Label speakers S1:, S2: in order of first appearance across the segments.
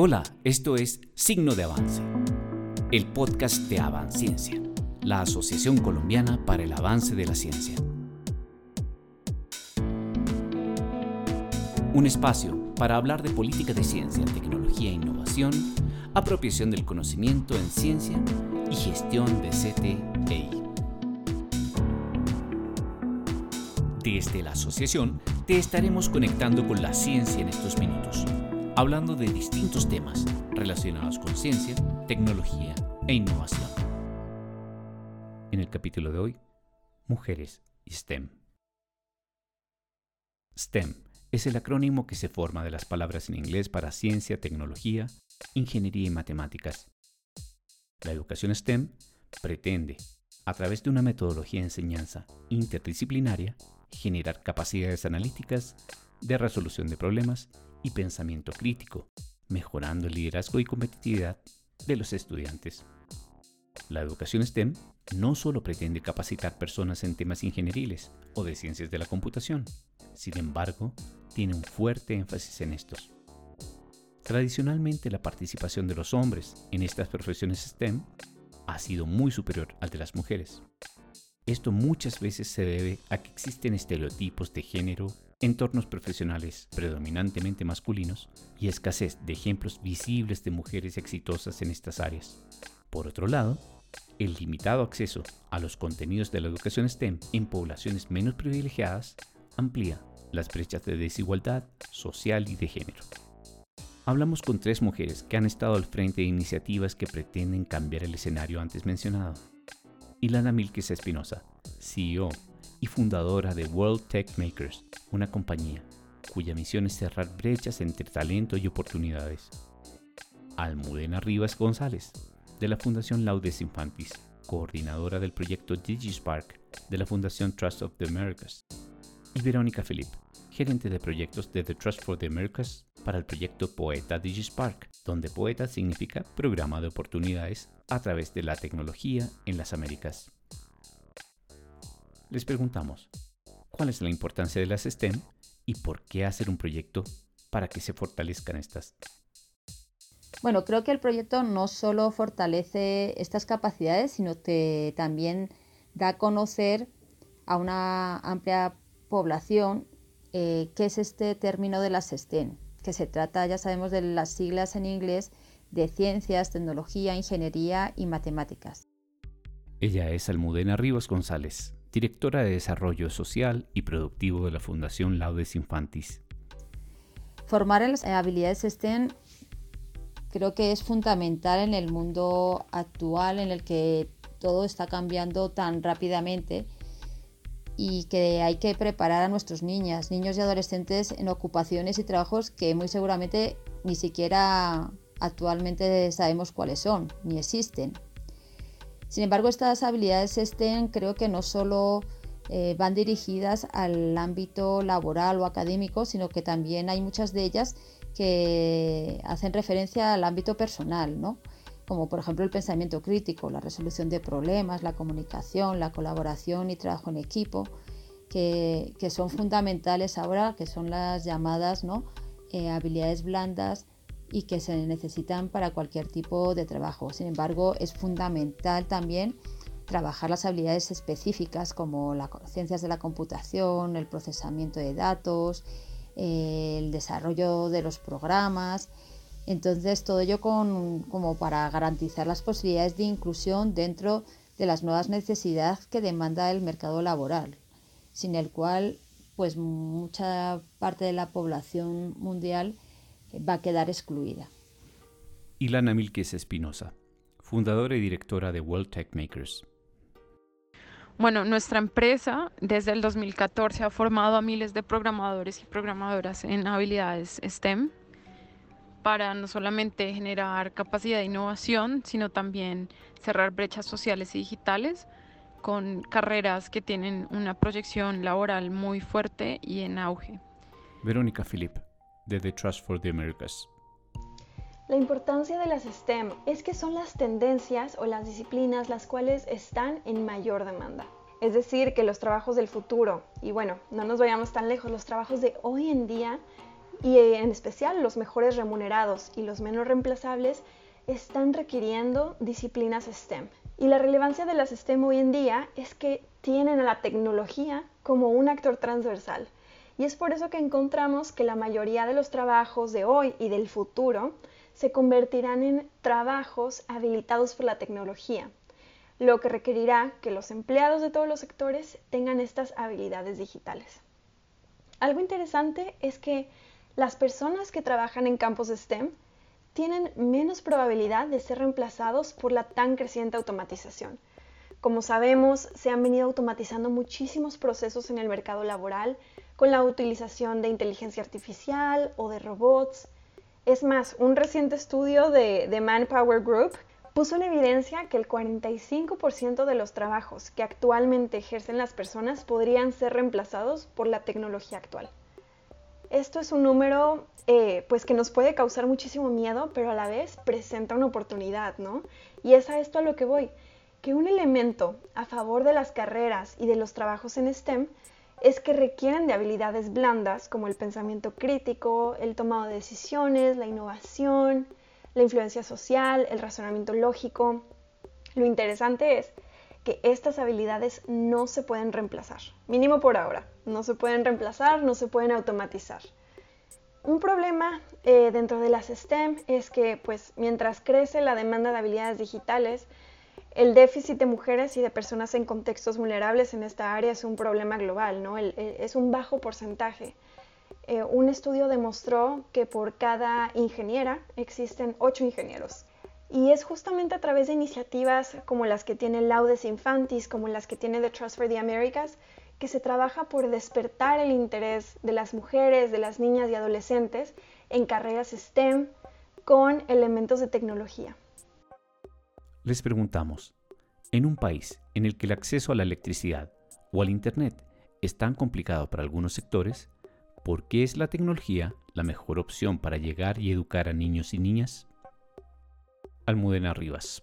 S1: Hola, esto es Signo de Avance, el podcast de Avanciencia, la Asociación Colombiana para el Avance de la Ciencia. Un espacio para hablar de política de ciencia, tecnología e innovación, apropiación del conocimiento en ciencia y gestión de CTEI. Desde la asociación te estaremos conectando con la ciencia en estos minutos hablando de distintos temas relacionados con ciencia, tecnología e innovación. En el capítulo de hoy, Mujeres y STEM. STEM es el acrónimo que se forma de las palabras en inglés para ciencia, tecnología, ingeniería y matemáticas. La educación STEM pretende, a través de una metodología de enseñanza interdisciplinaria, generar capacidades analíticas, de resolución de problemas y pensamiento crítico, mejorando el liderazgo y competitividad de los estudiantes. La educación STEM no solo pretende capacitar personas en temas ingenieriles o de ciencias de la computación, sin embargo, tiene un fuerte énfasis en estos. Tradicionalmente la participación de los hombres en estas profesiones STEM ha sido muy superior al de las mujeres. Esto muchas veces se debe a que existen estereotipos de género entornos profesionales predominantemente masculinos y escasez de ejemplos visibles de mujeres exitosas en estas áreas. Por otro lado, el limitado acceso a los contenidos de la educación STEM en poblaciones menos privilegiadas amplía las brechas de desigualdad social y de género. Hablamos con tres mujeres que han estado al frente de iniciativas que pretenden cambiar el escenario antes mencionado. Ilana Milques Espinosa, CEO y fundadora de World Tech Makers, una compañía cuya misión es cerrar brechas entre talento y oportunidades. Almudena Rivas González, de la Fundación Laudes Infantis, coordinadora del proyecto DigiSpark de la Fundación Trust of the Americas. Y Verónica Philip, gerente de proyectos de The Trust for the Americas para el proyecto Poeta DigiSpark, donde Poeta significa programa de oportunidades a través de la tecnología en las Américas les preguntamos cuál es la importancia de las STEM y por qué hacer un proyecto para que se fortalezcan estas.
S2: Bueno, creo que el proyecto no solo fortalece estas capacidades, sino que también da a conocer a una amplia población eh, qué es este término de las STEM, que se trata, ya sabemos, de las siglas en inglés de ciencias, tecnología, ingeniería y matemáticas.
S1: Ella es Almudena Rivas González, directora de Desarrollo Social y Productivo de la Fundación Laudes Infantis.
S2: Formar en las habilidades STEM creo que es fundamental en el mundo actual en el que todo está cambiando tan rápidamente y que hay que preparar a nuestros niñas, niños y adolescentes en ocupaciones y trabajos que muy seguramente ni siquiera actualmente sabemos cuáles son, ni existen. Sin embargo, estas habilidades STEM creo que no solo eh, van dirigidas al ámbito laboral o académico, sino que también hay muchas de ellas que hacen referencia al ámbito personal, ¿no? como por ejemplo el pensamiento crítico, la resolución de problemas, la comunicación, la colaboración y trabajo en equipo, que, son fundamentales ahora, que son las llamadas ¿no? Eh, habilidades blandas y que se necesitan para cualquier tipo de trabajo. Sin embargo, es fundamental también trabajar las habilidades específicas como las ciencias de la computación, el procesamiento de datos, el desarrollo de los programas. Entonces, todo ello como para garantizar las posibilidades de inclusión dentro de las nuevas necesidades que demanda el mercado laboral, sin el cual pues mucha parte de la población mundial va a quedar excluida.
S1: Ilana Milques Espinosa, fundadora y directora de World Tech Makers.
S3: Bueno, nuestra empresa desde el 2014 ha formado a miles de programadores y programadoras en habilidades STEM para no solamente generar capacidad de innovación, sino también cerrar brechas sociales y digitales con carreras que tienen una proyección laboral muy fuerte y en auge.
S1: Verónica Philip, de The Trust for the Americas.
S4: La importancia de las STEM es que son las tendencias o las disciplinas las cuales están en mayor demanda. Es decir, que los trabajos del futuro, y bueno, no nos vayamos tan lejos, los trabajos de hoy en día y en especial los mejores remunerados y los menos reemplazables están requiriendo disciplinas STEM. Y la relevancia de las STEM hoy en día es que tienen a la tecnología como un actor transversal. Y es por eso que encontramos que la mayoría de los trabajos de hoy y del futuro se convertirán en trabajos habilitados por la tecnología, lo que requerirá que los empleados de todos los sectores tengan estas habilidades digitales. Algo interesante es que las personas que trabajan en campos STEM tienen menos probabilidad de ser reemplazados por la tan creciente automatización. Como sabemos, se han venido automatizando muchísimos procesos en el mercado laboral con la utilización de inteligencia artificial o de robots, es más, un reciente estudio de, Manpower Group puso en evidencia que el 45% de los trabajos que actualmente ejercen las personas podrían ser reemplazados por la tecnología actual. Esto es un número eh, pues que nos puede causar muchísimo miedo, pero a la vez presenta una oportunidad, ¿no? Y es a esto a lo que voy, que un elemento a favor de las carreras y de los trabajos en STEM es que requieren de habilidades blandas como el pensamiento crítico, el tomado de decisiones, la innovación, la influencia social, el razonamiento lógico. Lo interesante es que estas habilidades no se pueden reemplazar, mínimo por ahora, no se pueden reemplazar, no se pueden automatizar. Un problema eh, dentro de las STEM es que pues mientras crece la demanda de habilidades digitales, el déficit de mujeres y de personas en contextos vulnerables en esta área es un problema global, ¿no? es un bajo porcentaje. Eh, un estudio demostró que por cada ingeniera existen ocho ingenieros. Y es justamente a través de iniciativas como las que tiene Laudes Infantis, como las que tiene The Trust for the Americas, que se trabaja por despertar el interés de las mujeres, de las niñas y adolescentes en carreras STEM con elementos de tecnología.
S1: Les preguntamos, en un país en el que el acceso a la electricidad o al Internet es tan complicado para algunos sectores, ¿por qué es la tecnología la mejor opción para llegar y educar a niños y niñas? Almudena Rivas.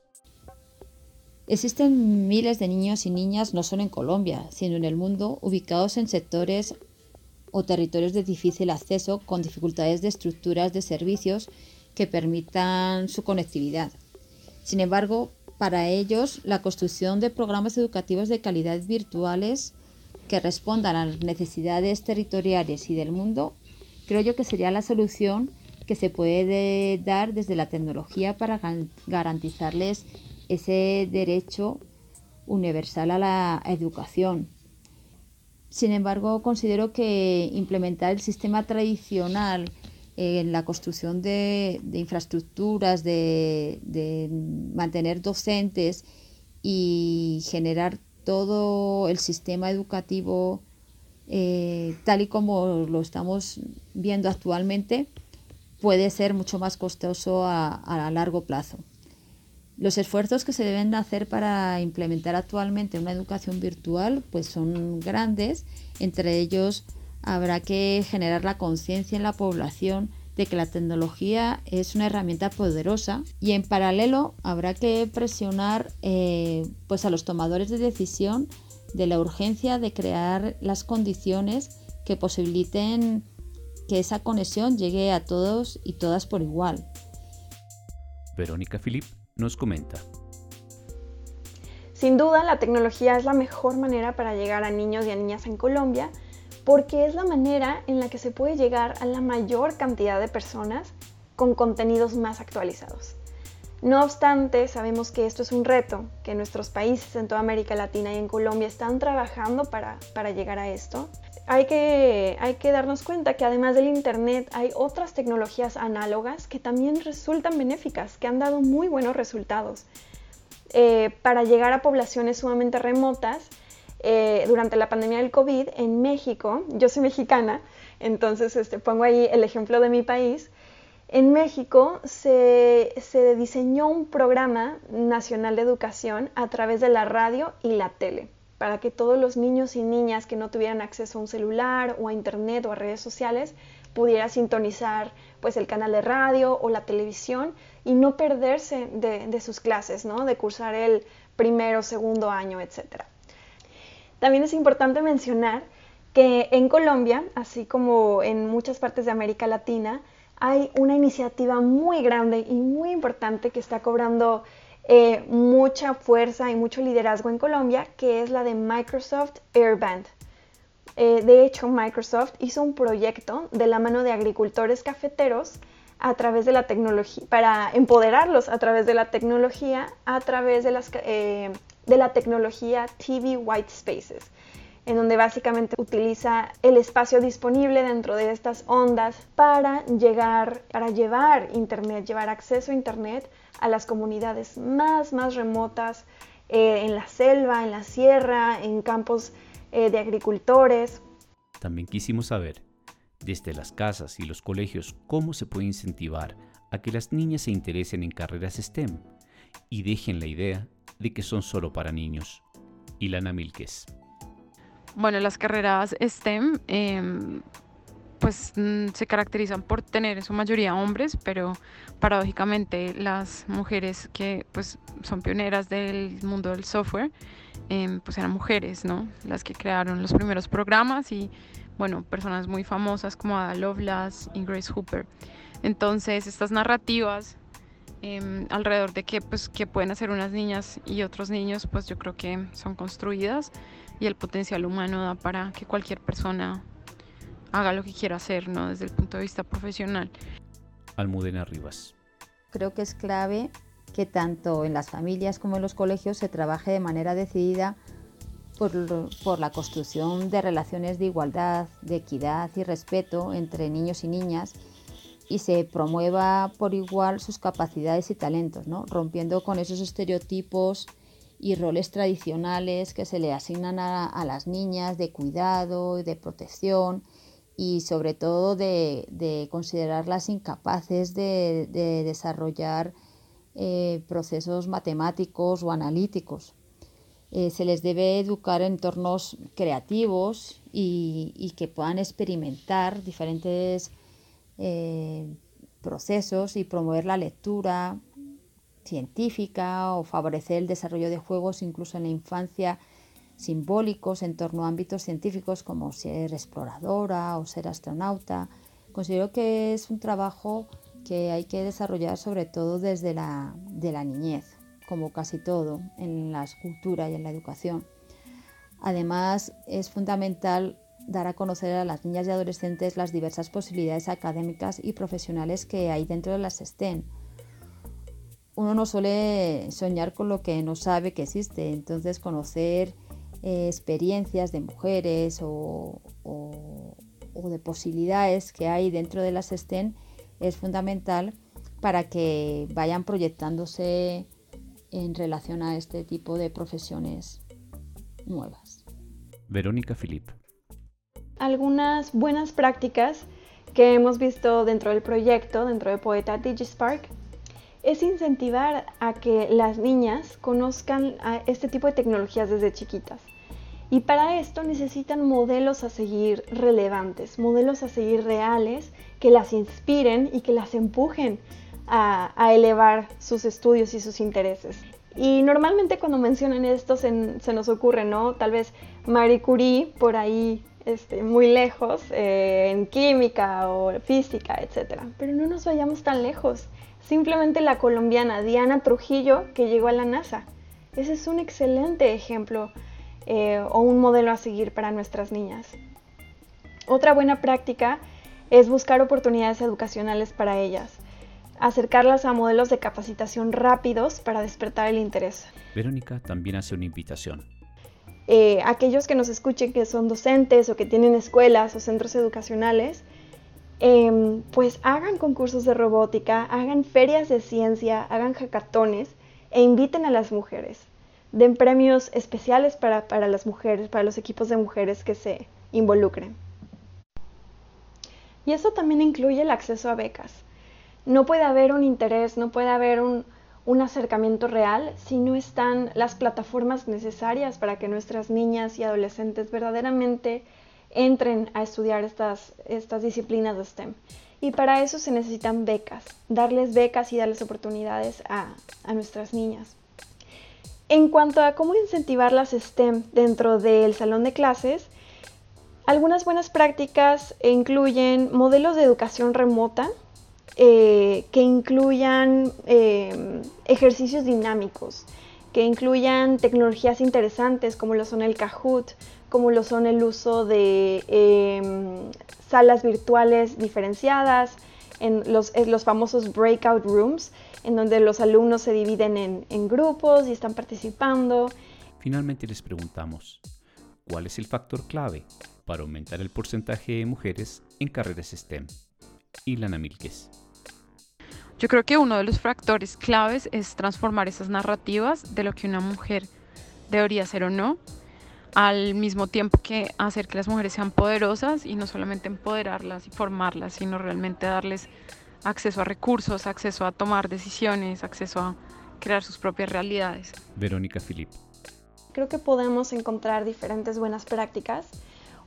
S2: Existen miles de niños y niñas no solo en Colombia, sino en el mundo, ubicados en sectores o territorios de difícil acceso con dificultades de estructuras de servicios que permitan su conectividad. Sin embargo, para ellos, la construcción de programas educativos de calidad virtuales que respondan a las necesidades territoriales y del mundo, creo yo que sería la solución que se puede dar desde la tecnología para garantizarles ese derecho universal a la educación. Sin embargo, considero que implementar el sistema tradicional en la construcción de, infraestructuras, de, mantener docentes y generar todo el sistema educativo eh, tal y como lo estamos viendo actualmente, puede ser mucho más costoso a, largo plazo. Los esfuerzos que se deben hacer para implementar actualmente una educación virtual pues son grandes, entre ellos habrá que generar la conciencia en la población de que la tecnología es una herramienta poderosa y en paralelo habrá que presionar eh, pues a los tomadores de decisión de la urgencia de crear las condiciones que posibiliten que esa conexión llegue a todos y todas por igual.
S1: Verónica Filip nos comenta.
S4: Sin duda, la tecnología es la mejor manera para llegar a niños y a niñas en Colombia porque es la manera en la que se puede llegar a la mayor cantidad de personas con contenidos más actualizados. No obstante, sabemos que esto es un reto, que nuestros países en toda América Latina y en Colombia están trabajando para, llegar a esto. Hay que, hay que darnos cuenta que además del Internet hay otras tecnologías análogas que también resultan benéficas, que han dado muy buenos resultados. Eh, para llegar a poblaciones sumamente remotas, eh, durante la pandemia del COVID en México, yo soy mexicana, entonces este, pongo ahí el ejemplo de mi país, en México se, se, diseñó un programa nacional de educación a través de la radio y la tele, para que todos los niños y niñas que no tuvieran acceso a un celular o a internet o a redes sociales pudieran sintonizar pues el canal de radio o la televisión y no perderse de, de sus clases, ¿no? de cursar el primero, segundo año, etcétera. También es importante mencionar que en Colombia, así como en muchas partes de América Latina, hay una iniciativa muy grande y muy importante que está cobrando eh, mucha fuerza y mucho liderazgo en Colombia, que es la de Microsoft Airband. Eh, de hecho, Microsoft hizo un proyecto de la mano de agricultores cafeteros a través de la tecnología, para empoderarlos a través de la tecnología, a través de, las, eh, de la tecnología TV White Spaces, en donde básicamente utiliza el espacio disponible dentro de estas ondas para llegar, para llevar Internet, llevar acceso a Internet a las comunidades más, más remotas, eh, en la selva, en la sierra, en campos eh, de agricultores.
S1: También quisimos saber, desde las casas y los colegios, cómo se puede incentivar a que las niñas se interesen en carreras STEM y dejen la idea de que son solo para niños. Ilana Milques.
S3: Bueno, las carreras STEM em, pues mm, se caracterizan por tener en su mayoría hombres, pero paradójicamente las mujeres que pues son pioneras del mundo del software Em, pues eran mujeres, ¿no? Las que crearon los primeros programas y, bueno, personas muy famosas como Ada Lovelace y Grace Hooper. Entonces, estas narrativas em, alrededor de qué, pues, qué pueden hacer unas niñas y otros niños, pues yo creo que son construidas y el potencial humano da para que cualquier persona haga lo que quiera hacer, ¿no? Desde el punto de vista profesional.
S1: Almudena Rivas.
S2: Creo que es clave que tanto en las familias como en los colegios se trabaje de manera decidida por, la construcción de relaciones de igualdad, de equidad y respeto entre niños y niñas y se promueva por igual sus capacidades y talentos, ¿no? rompiendo con esos estereotipos y roles tradicionales que se le asignan a, las niñas de cuidado y de protección y sobre todo de, considerarlas incapaces de, de desarrollar eh, procesos matemáticos o analíticos. Eh, se les debe educar en entornos creativos y, que puedan experimentar diferentes eh, procesos y promover la lectura científica o favorecer el desarrollo de juegos incluso en la infancia simbólicos en torno a ámbitos científicos como ser exploradora o ser astronauta. Considero que es un trabajo que hay que desarrollar sobre todo desde la, de la niñez, como casi todo en la cultura y en la educación. Además, es fundamental dar a conocer a las niñas y adolescentes las diversas posibilidades académicas y profesionales que hay dentro de las STEM. Uno no suele soñar con lo que no sabe que existe, entonces conocer eh, experiencias de mujeres o, o, o, de posibilidades que hay dentro de las STEM es fundamental para que vayan proyectándose en relación a este tipo de profesiones nuevas.
S1: Verónica Filip.
S4: Algunas buenas prácticas que hemos visto dentro del proyecto, dentro de Poeta DigiSpark, es incentivar a que las niñas conozcan este tipo de tecnologías desde chiquitas. Y para esto necesitan modelos a seguir relevantes, modelos a seguir reales que las inspiren y que las empujen a, elevar sus estudios y sus intereses. Y normalmente cuando mencionan esto se, nos ocurre, ¿no? Tal vez Marie Curie por ahí este, muy lejos eh, en química o física, etc. Pero no nos vayamos tan lejos. Simplemente la colombiana Diana Trujillo que llegó a la NASA. Ese es un excelente ejemplo eh, o un modelo a seguir para nuestras niñas. Otra buena práctica es buscar oportunidades educacionales para ellas, acercarlas a modelos de capacitación rápidos para despertar el interés.
S1: Verónica también hace una invitación.
S4: Eh, aquellos que nos escuchen que son docentes o que tienen escuelas o centros educacionales, em, pues hagan concursos de robótica, hagan ferias de ciencia, hagan hackatones e inviten a las mujeres den premios especiales para, para las mujeres, para los equipos de mujeres que se involucren. Y eso también incluye el acceso a becas. No puede haber un interés, no puede haber un, un, acercamiento real si no están las plataformas necesarias para que nuestras niñas y adolescentes verdaderamente entren a estudiar estas, estas disciplinas de STEM. Y para eso se necesitan becas, darles becas y darles oportunidades a, a nuestras niñas. En cuanto a cómo incentivar las STEM dentro del salón de clases, Algunas buenas prácticas incluyen modelos de educación remota eh, que incluyan eh, ejercicios dinámicos, que incluyan tecnologías interesantes como lo son el Kahoot, como lo son el uso de em, salas virtuales diferenciadas, en los, los, famosos breakout rooms, en donde los alumnos se dividen en, en grupos y están participando.
S1: Finalmente les preguntamos, ¿cuál es el factor clave para aumentar el porcentaje de mujeres en carreras STEM? Ilana Milques.
S3: Yo creo que uno de los factores claves es transformar esas narrativas de lo que una mujer debería ser o no, al mismo tiempo que hacer que las mujeres sean poderosas y no solamente empoderarlas y formarlas, sino realmente darles acceso a recursos, acceso a tomar decisiones, acceso a crear sus propias realidades.
S1: Verónica Filip.
S4: Creo que podemos encontrar diferentes buenas prácticas.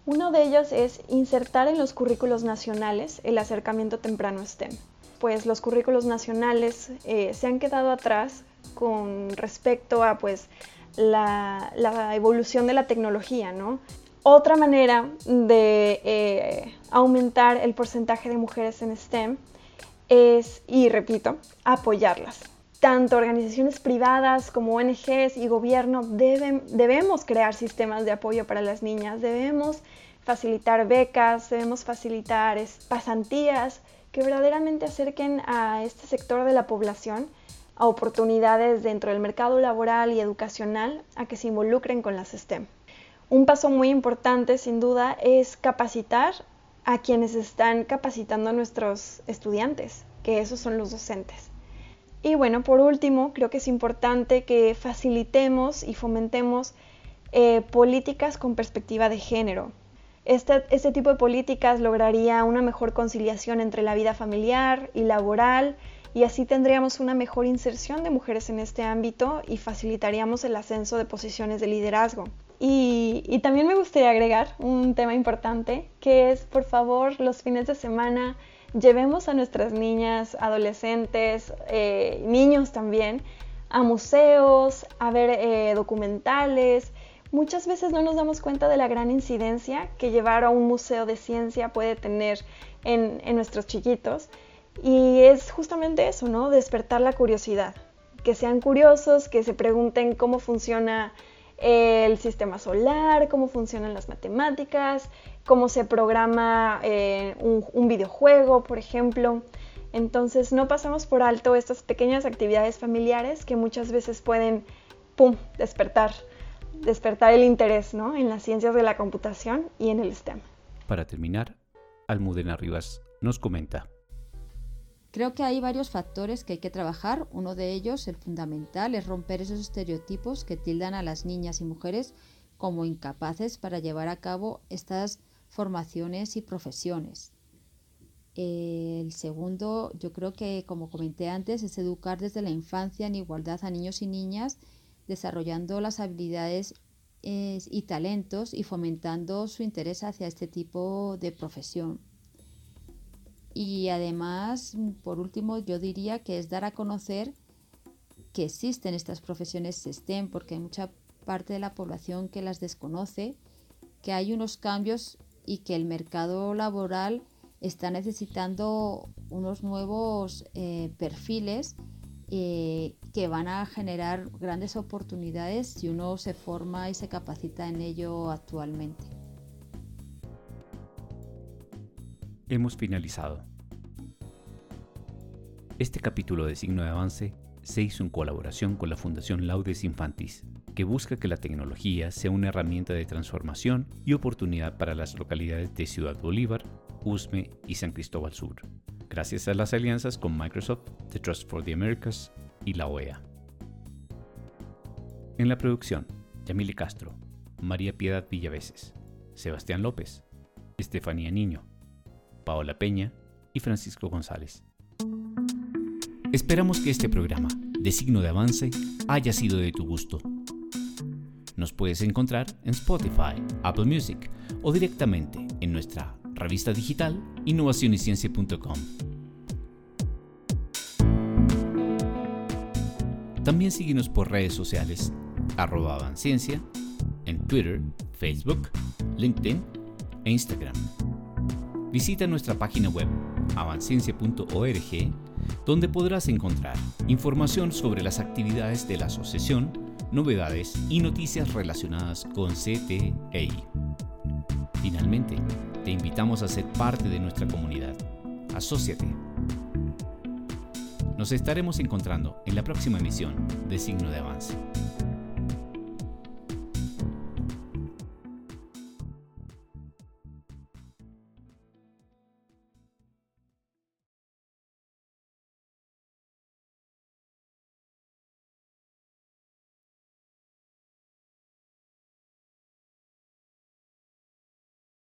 S4: Uno de ellos es insertar en los currículos nacionales el acercamiento temprano STEM pues los currículos nacionales eh, se han quedado atrás con respecto a pues la, evolución de la tecnología, ¿no? Otra manera de eh, aumentar el porcentaje de mujeres en STEM es, y repito, apoyarlas. Tanto organizaciones privadas como ONGs y gobierno deben, debemos crear sistemas de apoyo para las niñas, debemos facilitar becas, debemos facilitar pasantías que verdaderamente acerquen a este sector de la población a oportunidades dentro del mercado laboral y educacional a que se involucren con las STEM. Un paso muy importante, sin duda, es capacitar a quienes están capacitando a nuestros estudiantes, que esos son los docentes. Y bueno, por último, creo que es importante que facilitemos y fomentemos eh, políticas con perspectiva de género, este, este, tipo de políticas lograría una mejor conciliación entre la vida familiar y laboral y así tendríamos una mejor inserción de mujeres en este ámbito y facilitaríamos el ascenso de posiciones de liderazgo. Y, también me gustaría agregar un tema importante que es, por favor, los fines de semana llevemos a nuestras niñas, adolescentes, eh, niños también, a museos, a ver eh, documentales, muchas veces no nos damos cuenta de la gran incidencia que llevar a un museo de ciencia puede tener en, nuestros chiquitos. Y es justamente eso, ¿no? Despertar la curiosidad. Que sean curiosos, que se pregunten cómo funciona el sistema solar, cómo funcionan las matemáticas, cómo se programa eh, un, un, videojuego, por ejemplo. Entonces no pasamos por alto estas pequeñas actividades familiares que muchas veces pueden, ¡pum!, despertar despertar el interés ¿no? en las ciencias de la computación y en el STEM.
S1: Para terminar, Almudena Rivas nos comenta.
S2: Creo que hay varios factores que hay que trabajar. Uno de ellos, el fundamental, es romper esos estereotipos que tildan a las niñas y mujeres como incapaces para llevar a cabo estas formaciones y profesiones. El segundo, yo creo que, como comenté antes, es educar desde la infancia en igualdad a niños y niñas desarrollando las habilidades y talentos y fomentando su interés hacia este tipo de profesión. Y además, por último, yo diría que es dar a conocer que existen estas profesiones STEM, porque hay mucha parte de la población que las desconoce, que hay unos cambios y que el mercado laboral está necesitando unos nuevos eh, perfiles eh, que van a generar grandes oportunidades si uno se forma y se capacita en ello actualmente.
S1: Hemos finalizado. Este capítulo de Signo de Avance se hizo en colaboración con la Fundación Laudes Infantis, que busca que la tecnología sea una herramienta de transformación y oportunidad para las localidades de Ciudad Bolívar, Usme y San Cristóbal Sur gracias a las alianzas con Microsoft, The Trust for the Americas y la OEA. En la producción, Yamile Castro, María Piedad Villaveses, Sebastián López, Estefanía Niño, Paola Peña y Francisco González. Esperamos que este programa, de signo de avance, haya sido de tu gusto. Nos puedes encontrar en Spotify, Apple Music o directamente en nuestra revista digital innovacionyciencia.com. También síguenos por redes sociales, arroba Avanciencia, en Twitter, Facebook, LinkedIn e Instagram. Visita nuestra página web avanciencia.org donde podrás encontrar información sobre las actividades de la asociación, novedades y noticias relacionadas con CTEI. Finalmente, te invitamos a ser parte de nuestra comunidad. Asociate. Nos estaremos encontrando en la próxima emisión de Signo de Avance.